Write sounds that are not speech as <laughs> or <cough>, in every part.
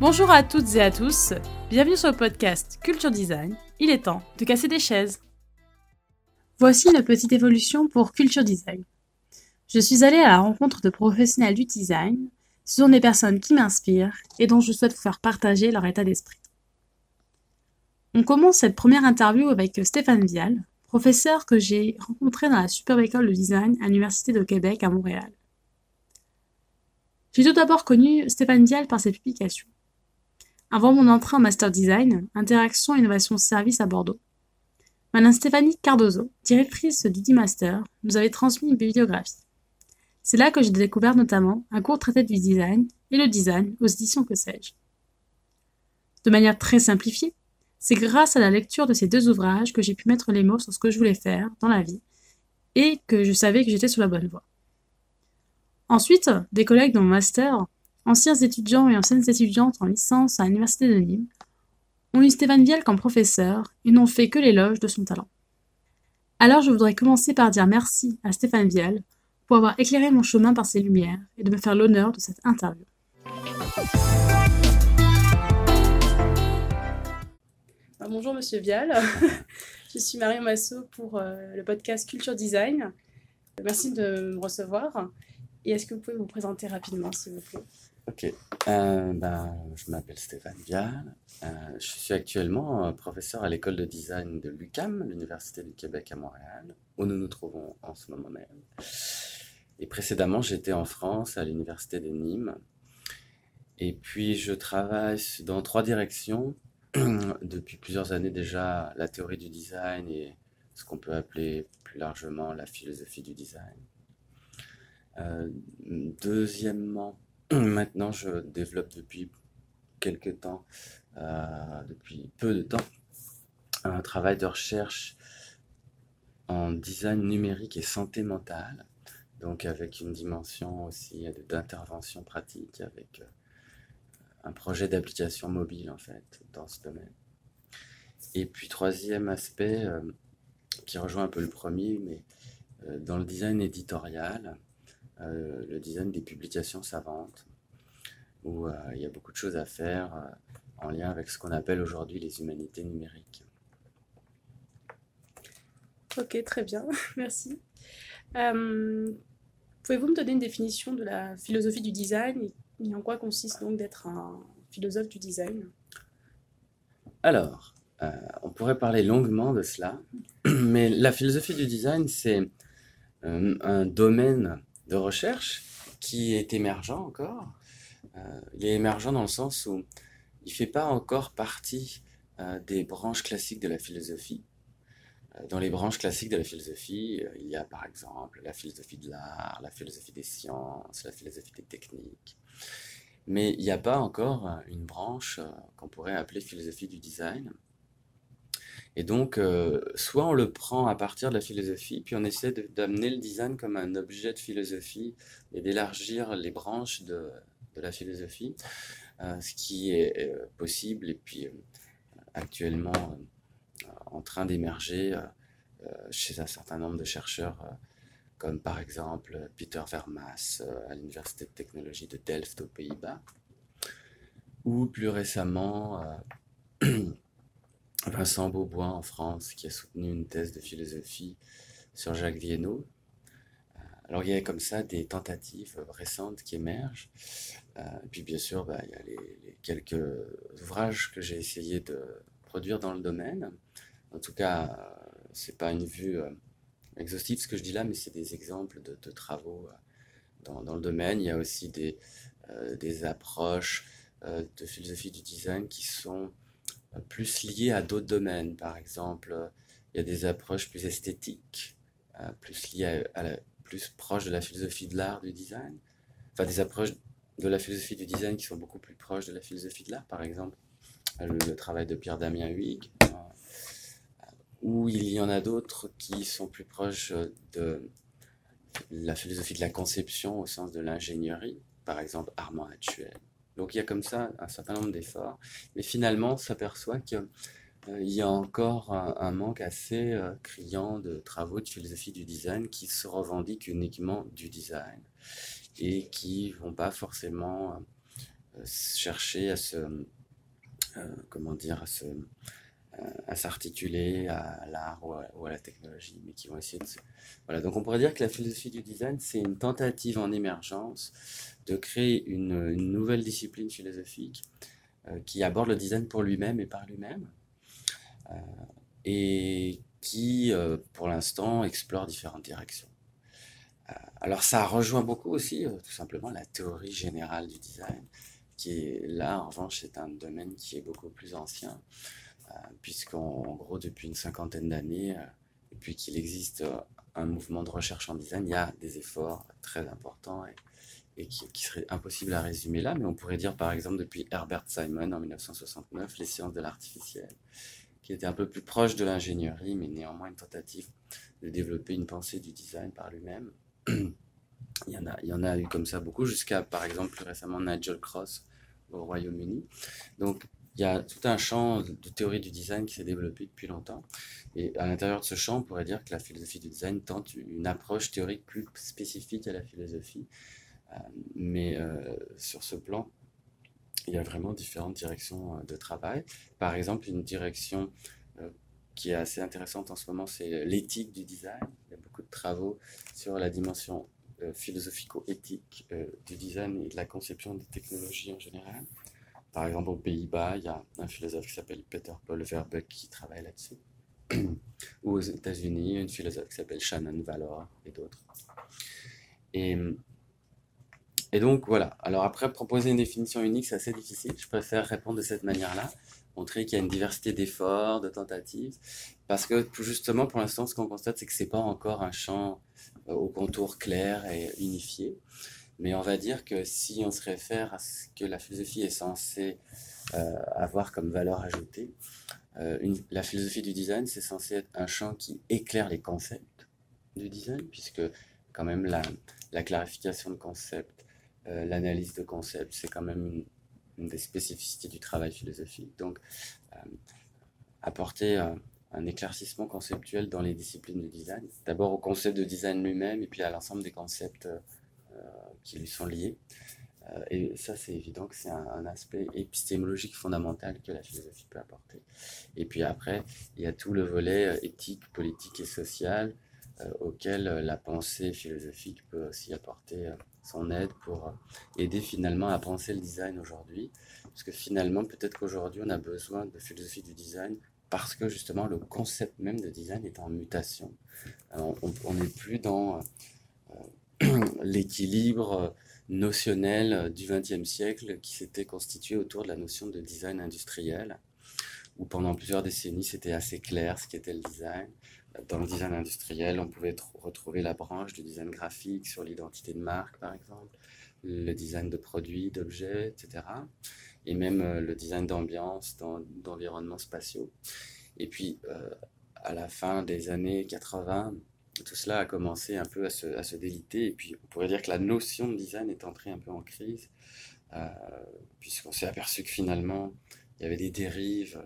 Bonjour à toutes et à tous, bienvenue sur le podcast Culture Design. Il est temps de casser des chaises. Voici une petite évolution pour Culture Design. Je suis allée à la rencontre de professionnels du design. Ce sont des personnes qui m'inspirent et dont je souhaite vous faire partager leur état d'esprit. On commence cette première interview avec Stéphane Vial, professeur que j'ai rencontré dans la superbe école de design à l'Université de Québec à Montréal. J'ai tout d'abord connu Stéphane Vial par ses publications. Avant mon entrée en Master Design, Interaction Innovation Service à Bordeaux, Madame Stéphanie Cardozo, directrice du D-Master, nous avait transmis une bibliographie. C'est là que j'ai découvert notamment un court traité du design et le design aux éditions que sais-je. De manière très simplifiée, c'est grâce à la lecture de ces deux ouvrages que j'ai pu mettre les mots sur ce que je voulais faire dans la vie et que je savais que j'étais sur la bonne voie. Ensuite, des collègues dans mon master anciens étudiants et anciennes étudiantes en licence à l'université de Nîmes, ont eu Stéphane Vielle comme professeur et n'ont fait que l'éloge de son talent. Alors je voudrais commencer par dire merci à Stéphane Vielle pour avoir éclairé mon chemin par ses lumières et de me faire l'honneur de cette interview. Bonjour Monsieur Vial, <laughs> je suis Marion Massot pour euh, le podcast Culture Design. Merci de me recevoir. Et est-ce que vous pouvez vous présenter rapidement, s'il vous plaît? Ok, euh, ben, je m'appelle Stéphane Vial. Euh, je suis actuellement euh, professeur à l'école de design de l'UCAM, l'Université du Québec à Montréal, où nous nous trouvons en ce moment même. Et précédemment, j'étais en France à l'Université de Nîmes. Et puis, je travaille dans trois directions <clears throat> depuis plusieurs années déjà, la théorie du design et ce qu'on peut appeler plus largement la philosophie du design. deuxièmement, <clears throat> Maintenant, je développe depuis quelques temps, euh, depuis peu de temps, un travail de recherche en design numérique et santé mentale, donc avec une dimension aussi d'intervention pratique, avec euh, un projet d'application mobile en fait dans ce domaine. Et puis troisième aspect euh, qui rejoint un peu le premier, mais dans le design éditorial, euh, le design des publications savantes, où euh, il y a beaucoup de choses à faire euh, en lien avec ce qu'on appelle aujourd'hui les humanités numériques. Ok, très bien, <laughs> merci. Pouvez-vous me donner une définition de la philosophie du design? En quoi consiste donc d'être un philosophe du design? Alors, on pourrait parler longuement de cela, <clears throat> mais la philosophie du design, c'est un domaine de recherche qui est émergent encore. Euh, il est émergent dans le sens où il ne fait pas encore partie euh, des branches classiques de la philosophie. Euh, dans les branches classiques de la philosophie, il y a par exemple la philosophie de l'art, la philosophie des sciences, la philosophie des techniques. Mais il n'y a pas encore une branche qu'on pourrait appeler philosophie du design. Et donc, euh, soit on le prend à partir de la philosophie, puis on essaie d'amener le design comme un objet de philosophie et d'élargir les branches de, la philosophie, euh, ce qui est euh, possible et puis actuellement en train d'émerger chez un certain nombre de chercheurs, comme par exemple Peter Vermas à l'Université de technologie de Delft aux Pays-Bas, ou plus récemment <clears throat> Vincent Beaubois en France, qui a soutenu une thèse de philosophie sur Jacques Viennot. Euh, alors il y a comme ça des tentatives récentes qui émergent. Euh, et puis bien sûr, bah, il y a les, quelques ouvrages que j'ai essayé de produire dans le domaine. En tout cas, euh, c'est pas une vue exhaustive ce que je dis là, mais c'est des exemples de, travaux dans, dans, le domaine. Il y a aussi des, des approches de philosophie du design qui sont plus liées à d'autres domaines. Par exemple, il y a des approches plus esthétiques, euh, plus liées à, plus proches de la philosophie de l'art, du design. Enfin, des approches de la philosophie du design qui sont beaucoup plus proches de la philosophie de l'art. Par exemple, le, travail de Pierre-Damien Huyghe, euh, ou il y en a d'autres qui sont plus proches de la philosophie de la conception au sens de l'ingénierie, par exemple Armand Hatchuel. Donc il y a comme ça un certain nombre d'efforts, mais finalement on s'aperçoit que il y a encore un, manque assez criant de travaux de philosophie du design qui se revendiquent uniquement du design et qui vont pas forcément chercher à se, comment dire, à se, à s'articuler à l'art ou, à la technologie, mais qui vont essayer de... Voilà, donc on pourrait dire que la philosophie du design, c'est une tentative en émergence de créer une, nouvelle discipline philosophique euh, qui aborde le design pour lui-même et par lui-même, euh, et qui, euh, pour l'instant, explore différentes directions. alors ça rejoint beaucoup aussi, tout simplement, la théorie générale du design, qui est là, en revanche, c'est un domaine qui est beaucoup plus ancien puisqu'en gros, depuis une cinquantaine d'années, euh, depuis qu'il existe euh, un mouvement de recherche en design, il y a des efforts très importants et, qui, qui, seraient impossibles à résumer là, mais on pourrait dire par exemple depuis Herbert Simon en 1969, les sciences de l'artificiel, qui était un peu plus proche de l'ingénierie, mais néanmoins une tentative de développer une pensée du design par lui-même. <clears throat> il, y en a, il y en a eu comme ça beaucoup, jusqu'à par exemple plus récemment Nigel Cross au Royaume-Uni. Donc il y a tout un champ de théorie du design qui s'est développé depuis longtemps. Et à l'intérieur de ce champ, on pourrait dire que la philosophie du design tente une approche théorique plus spécifique à la philosophie. Euh, mais euh, sur ce plan, il y a vraiment différentes directions euh, de travail. Par exemple, une direction qui est assez intéressante en ce moment, c'est l'éthique du design. Il y a beaucoup de travaux sur la dimension philosophico-éthique du design et de la conception des technologies en général. Par exemple, aux Pays-Bas, il y a un philosophe qui s'appelle Peter Paul Verbeek qui travaille là-dessus. Ou <clears throat> aux États-Unis, une philosophe qui s'appelle Shannon Valor et d'autres. Et, et donc voilà. Alors après, proposer une définition unique, c'est assez difficile. Je préfère répondre de cette manière-là, montrer qu'il y a une diversité d'efforts, de tentatives, parce que justement, pour l'instant, ce qu'on constate, c'est que c'est pas encore un champ euh, au contour clair et unifié. Mais on va dire que si on se réfère à ce que la philosophie est censée euh, avoir comme valeur ajoutée, euh, la philosophie du design, c'est censé être un champ qui éclaire les concepts du design, puisque quand même la, clarification de concepts, euh, l'analyse de concepts, c'est quand même une, des spécificités du travail philosophique. Donc, apporter un éclaircissement conceptuel dans les disciplines du design, d'abord au concept de design lui-même, et puis à l'ensemble des concepts qui lui sont liés. Euh, et ça, c'est évident que c'est un, aspect épistémologique fondamental que la philosophie peut apporter. Et puis après, il y a tout le volet euh, éthique, politique et social euh, auquel la pensée philosophique peut aussi apporter son aide pour aider finalement à penser le design aujourd'hui. Parce que finalement, peut-être qu'aujourd'hui, on a besoin de philosophie du design parce que justement, le concept même de design est en mutation. on n'est plus dans <clears throat> l'équilibre notionnel du XXe siècle qui s'était constitué autour de la notion de design industriel, où pendant plusieurs décennies c'était assez clair ce qu'était le design. Dans le design industriel, on pouvait retrouver la branche du design graphique sur l'identité de marque, par exemple, le design de produits, d'objets, etc. Et même euh, le design d'ambiance, d'environnements spatiaux. Et puis, euh, à la fin des années 80, tout cela a commencé un peu à se, déliter. Et puis, on pourrait dire que la notion de design est entrée un peu en crise, euh, puisqu'on s'est aperçu que finalement, il y avait des dérives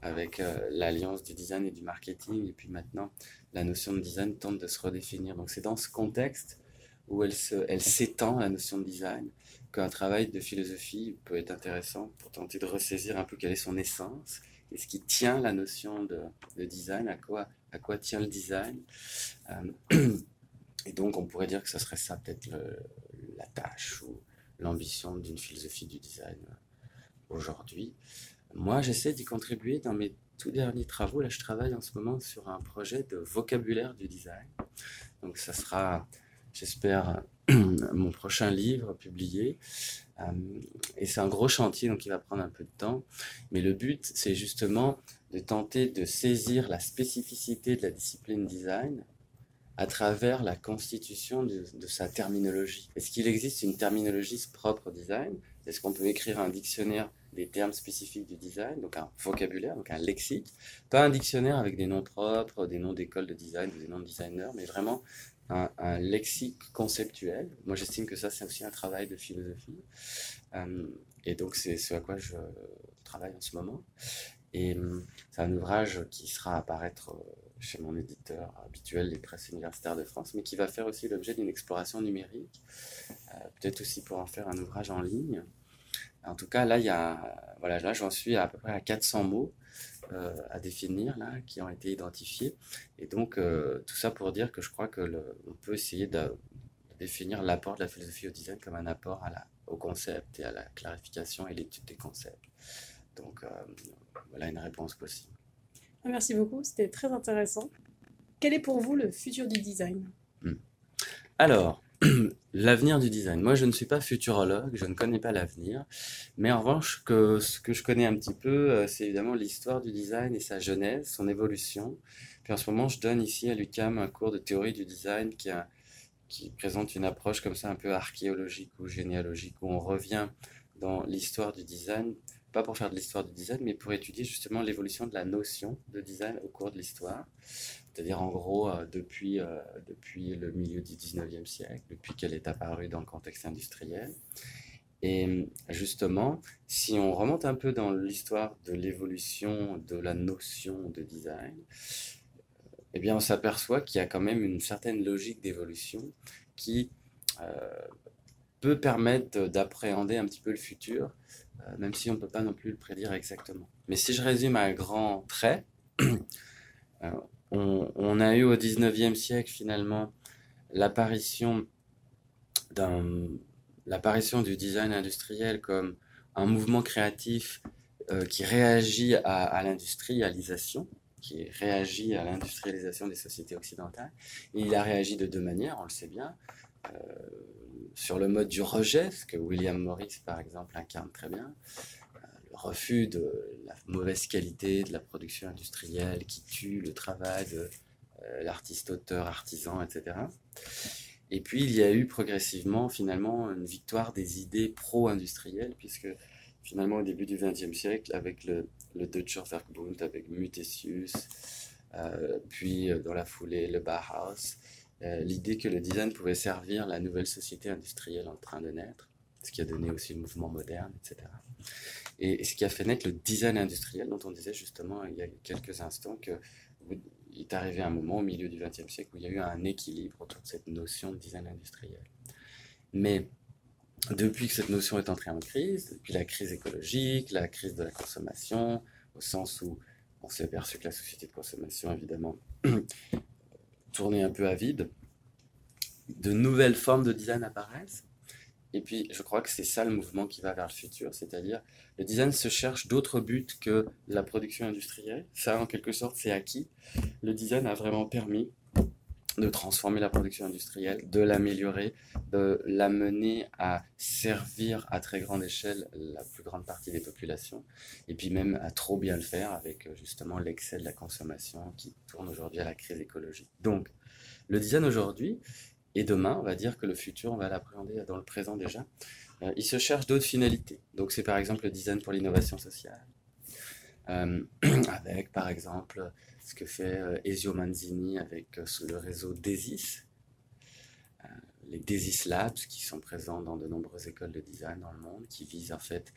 avec euh, l'alliance du design et du marketing. Et puis maintenant, la notion de design tente de se redéfinir. Donc, c'est dans ce contexte où elle s'étend, la notion de design, qu'un travail de philosophie peut être intéressant pour tenter de ressaisir un peu quelle est son essence et ce qui tient la notion de, de design, à quoi à quoi tient le design. Euh, <clears throat> et donc, on pourrait dire que ce serait ça peut-être la tâche ou l'ambition d'une philosophie du design euh, aujourd'hui. Moi, j'essaie d'y contribuer dans mes tout derniers travaux. Là, je travaille en ce moment sur un projet de vocabulaire du design. Donc, ça sera, j'espère, <clears throat> mon prochain livre publié. Euh, et c'est un gros chantier, donc il va prendre un peu de temps. Mais le but, c'est justement de tenter de saisir la spécificité de la discipline design à travers la constitution de, sa terminologie. Est-ce qu'il existe une terminologie propre au design? Est-ce qu'on peut écrire un dictionnaire des termes spécifiques du design, donc un vocabulaire, donc un lexique? Pas un dictionnaire avec des noms propres, des noms d'écoles de design des noms de designers, mais vraiment un, lexique conceptuel. Moi, j'estime que ça, c'est aussi un travail de philosophie. Euh, et donc, c'est ce à quoi je travaille en ce moment. Et hum, c'est un ouvrage qui sera apparaître chez mon éditeur habituel, les presses universitaires de France, mais qui va faire aussi l'objet d'une exploration numérique, peut-être aussi pour en faire un ouvrage en ligne. En tout cas, là, il y a, voilà, là, j'en suis à, peu près à 400 mots euh, à définir là, qui ont été identifiés. Et donc, euh, tout ça pour dire que je crois que on peut essayer de, définir l'apport de la philosophie au design comme un apport à la, au concept et à la clarification et l'étude des concepts. Donc, euh, voilà une réponse possible. Merci beaucoup, c'était très intéressant. Quel est pour vous le futur du design? Hmm. Alors, <clears throat> l'avenir du design. Moi, je ne suis pas futurologue, je ne connais pas l'avenir, mais en revanche, que, ce que je connais un petit peu, euh, c'est évidemment l'histoire du design et sa genèse, son évolution. Puis en ce moment, je donne ici à l'UCAM un cours de théorie du design qui, qui présente une approche comme ça un peu archéologique ou généalogique, où on revient dans l'histoire du design, pas pour faire de l'histoire du design, mais pour étudier justement l'évolution de la notion de design au cours de l'histoire c'est-à-dire en gros euh, depuis, euh, depuis le milieu du 19e siècle, depuis qu'elle est apparue dans le contexte industriel. Et justement, si on remonte un peu dans l'histoire de l'évolution de la notion de design, eh bien on s'aperçoit qu'il y a quand même une certaine logique d'évolution qui euh, peut permettre d'appréhender un petit peu le futur, même si on ne peut pas non plus le prédire exactement. Mais si je résume à grands traits, <clears throat> on, a eu au 19e siècle finalement l'apparition du design industriel comme un mouvement créatif euh, qui réagit à, l'industrialisation, qui réagit à l'industrialisation des sociétés occidentales. il a réagi de deux manières, on le sait bien. Euh, sur le mode du rejet, ce que William Morris, par exemple, incarne très bien, refus de la mauvaise qualité de la production industrielle qui tue le travail de euh, l'artiste, auteur, artisan, etc. Et puis il y a eu progressivement finalement une victoire des idées pro-industrielles, puisque finalement au début du XXe siècle, avec le, le Deutscher Werkbund, avec Mutesius, euh, puis euh, dans la foulée le Bauhaus, l'idée que le design pouvait servir la nouvelle société industrielle en train de naître, ce qui a donné aussi le mouvement moderne, etc. Et ce qui a fait naître le design industriel dont on disait justement il y a quelques instants que il est arrivé un moment au milieu du XXe siècle où il y a eu un équilibre autour de cette notion de design industriel. Mais depuis que cette notion est entrée en crise, depuis la crise écologique, la crise de la consommation, au sens où on s'est aperçu que la société de consommation, évidemment, <clears throat> tournait un peu à vide, de nouvelles formes de design apparaissent et puis, je crois que c'est ça le mouvement qui va vers le futur, c'est-à-dire le design se cherche d'autres buts que la production industrielle. Ça, en quelque sorte, c'est acquis. Le design a vraiment permis de transformer la production industrielle, de l'améliorer, de l'amener à servir à très grande échelle la plus grande partie des populations, et puis même à trop bien le faire avec justement l'excès de la consommation qui tourne aujourd'hui à la crise écologique. Donc, le design aujourd'hui, et demain, on va dire que le futur, on va l'appréhender dans le présent déjà. Euh, il se cherche d'autres finalités. Donc c'est par exemple le design pour l'innovation sociale. Euh, <clears throat> avec par exemple ce que fait euh, Ezio Manzini avec le réseau DESIS, les DESIS Labs qui sont présents dans de nombreuses écoles de design dans le monde, qui visent en fait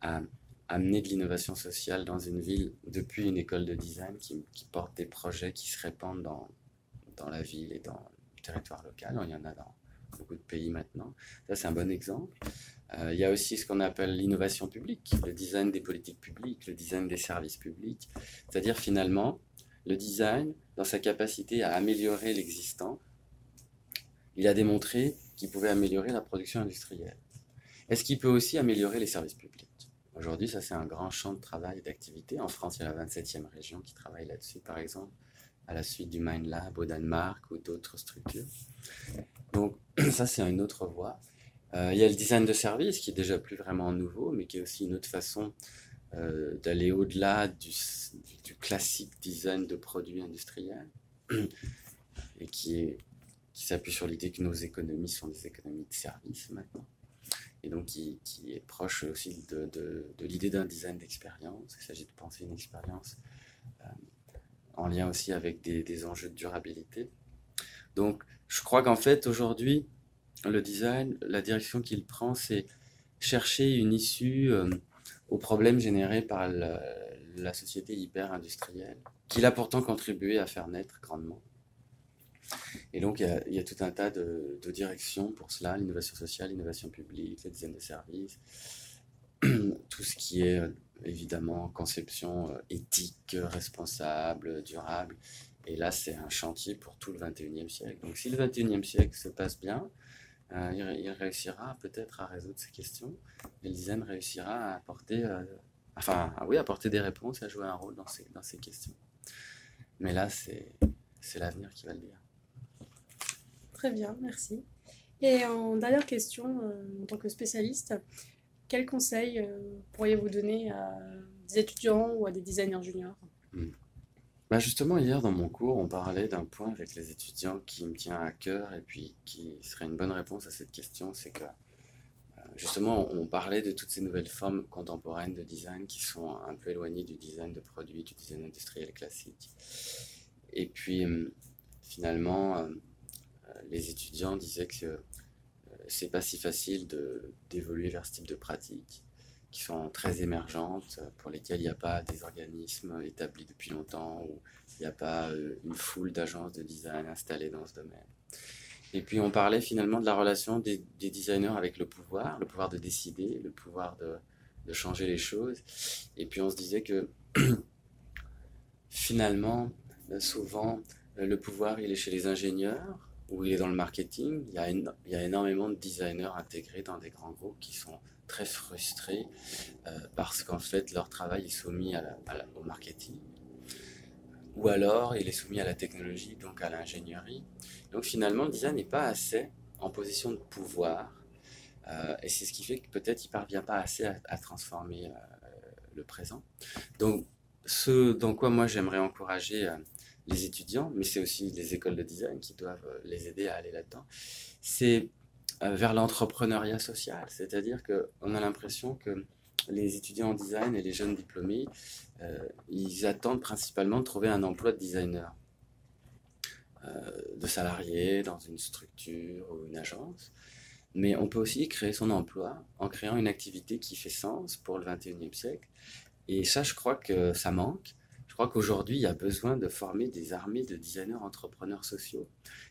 à amener de l'innovation sociale dans une ville depuis une école de design qui, qui porte des projets qui se répandent dans, dans la ville et dans, territoire local. Il y en a dans beaucoup de pays maintenant. Ça, c'est un bon exemple. Euh, il y a aussi ce qu'on appelle l'innovation publique, le design des politiques publiques, le design des services publics. C'est-à-dire finalement, le design, dans sa capacité à améliorer l'existant, il a démontré qu'il pouvait améliorer la production industrielle. Est-ce qu'il peut aussi améliorer les services publics? Aujourd'hui, ça c'est un grand champ de travail et d'activité. En France, il y a la 27e région qui travaille là-dessus, par exemple à la suite du Mind Lab au Danemark ou d'autres structures. Donc ça, c'est une autre voie. Euh, il y a le design de service qui est déjà plus vraiment nouveau, mais qui est aussi une autre façon euh, d'aller au-delà du, du, classique design de produits industriels <clears throat> et qui, s'appuie sur l'idée que nos économies sont des économies de service maintenant. Et donc qui, qui est proche aussi de, de, l'idée d'un design d'expérience. Il s'agit de penser une expérience euh, en lien aussi avec des, enjeux de durabilité. Donc, je crois qu'en fait, aujourd'hui, le design, la direction qu'il prend, c'est chercher une issue euh, aux problèmes générés par la société hyper industrielle, qu'il a pourtant contribué à faire naître grandement. Et donc, il y, a, tout un tas de, directions pour cela, l'innovation sociale, l'innovation publique, le design de services, <clears throat> tout ce qui est évidemment conception euh, éthique, responsable, durable. Et là, c'est un chantier pour tout le 21e siècle. Donc si le 21e siècle se passe bien, euh, il, réussira peut-être à résoudre ces questions. Et le design réussira à apporter, euh, enfin, oui, apporter des réponses, à jouer un rôle dans ces, dans ces questions. Mais là, c'est l'avenir qui va le dire. Très bien, merci. Et en dernière question, en tant que spécialiste, quels conseils euh, pourriez-vous donner à des étudiants ou à des designers juniors? Hmm. Bah Justement, hier dans mon cours, on parlait d'un point avec les étudiants qui me tient à cœur et puis qui serait une bonne réponse à cette question, c'est que euh, justement, on parlait de toutes ces nouvelles formes contemporaines de design qui sont un peu éloignées du design de produits, du design industriel classique. Et puis, hum, finalement, euh, les étudiants disaient que c'est pas si facile d'évoluer vers ce type de pratiques qui sont très émergentes, pour lesquelles il n'y a pas des organismes établis depuis longtemps, ou il n'y a pas euh, une foule d'agences de design installées dans ce domaine. Et puis on parlait finalement de la relation des, designers avec le pouvoir, le pouvoir de décider, le pouvoir de, de changer les choses. Et puis on se disait que <clears throat> finalement, souvent, le pouvoir, il est chez les ingénieurs, où il est dans le marketing, il y, a il y a énormément de designers intégrés dans des grands groupes qui sont très frustrés euh, parce qu'en fait leur travail est soumis au marketing ou alors il est soumis à la technologie, donc à l'ingénierie. Donc finalement le design n'est pas assez en position de pouvoir euh, et c'est ce qui fait que peut-être il ne parvient pas assez à, transformer euh, le présent. Donc ce dans quoi moi j'aimerais encourager les étudiants, mais c'est aussi les écoles de design qui doivent les aider à aller là-dedans, c'est vers l'entrepreneuriat social. C'est-à-dire qu'on a l'impression que les étudiants en design et les jeunes diplômés, euh, ils attendent principalement de trouver un emploi de designer, de salarié dans une structure ou une agence. Mais on peut aussi créer son emploi en créant une activité qui fait sens pour le 21e siècle. Et ça, je crois que ça manque. Je crois qu'aujourd'hui, il y a besoin de former des armées de designers entrepreneurs sociaux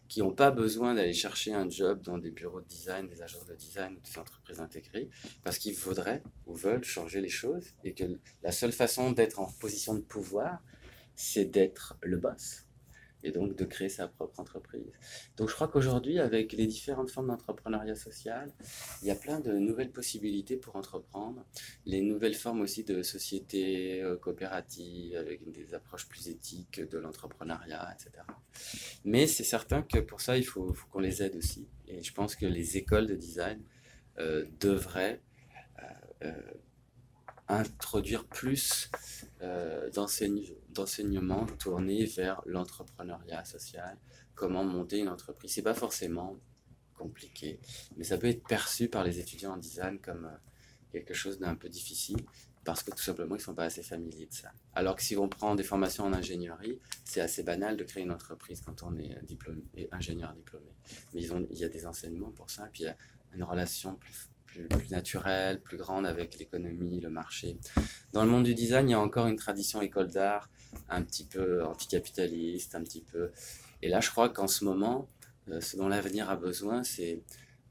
qui n'ont pas besoin d'aller chercher un job dans des bureaux de design, des agences de design ou des entreprises intégrées, parce qu'ils voudraient ou veulent changer les choses et que la seule façon d'être en position de pouvoir, c'est d'être le boss et donc de créer sa propre entreprise. Donc je crois qu'aujourd'hui, avec les différentes formes d'entrepreneuriat social, il y a plein de nouvelles possibilités pour entreprendre, les nouvelles formes aussi de sociétés euh, coopératives avec des approches plus éthiques de l'entrepreneuriat, etc. Mais c'est certain que pour ça, il faut, qu'on les aide aussi. Et je pense que les écoles de design euh, devraient euh, introduire plus euh, d'enseignements tournés vers l'entrepreneuriat social, comment monter une entreprise. C'est pas forcément compliqué, mais ça peut être perçu par les étudiants en design comme euh, quelque chose d'un peu difficile parce que tout simplement ils sont pas assez familiers de ça. Alors que si on prend des formations en ingénierie, c'est assez banal de créer une entreprise quand on est diplômé, ingénieur diplômé. Mais il y a des enseignements pour ça, puis il y a une relation plus plus, naturelle, plus grande avec l'économie, le marché. Dans le monde du design, il y a encore une tradition école d'art un petit peu anticapitaliste, un petit peu. Et là, je crois qu'en ce moment, euh, ce dont l'avenir a besoin, c'est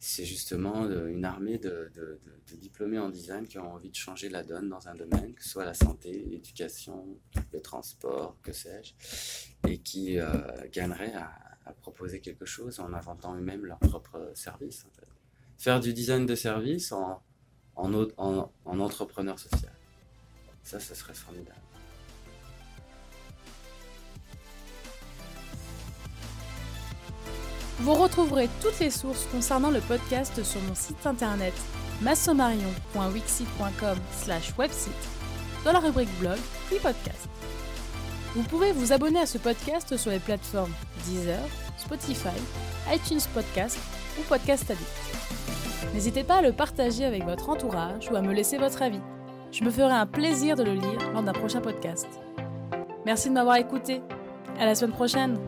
c'est justement une armée de, de, diplômés en design qui ont envie de changer la donne dans un domaine, que ce soit la santé, l'éducation, le transport, que sais-je, et qui euh, gagneraient à, proposer quelque chose en inventant eux-mêmes services. En fait faire du design de service en, en, en, entrepreneur social. Ça, ça serait formidable. Vous retrouverez toutes les sources concernant le podcast sur mon site internet massomarion.wixit.com slash website dans la rubrique blog puis podcast. Vous pouvez vous abonner à ce podcast sur les plateformes Deezer, Spotify, iTunes Podcast ou Podcast Addict. N'hésitez pas à le partager avec votre entourage ou à me laisser votre avis. Je me ferai un plaisir de le lire lors d'un prochain podcast. Merci de m'avoir écouté. À la semaine prochaine.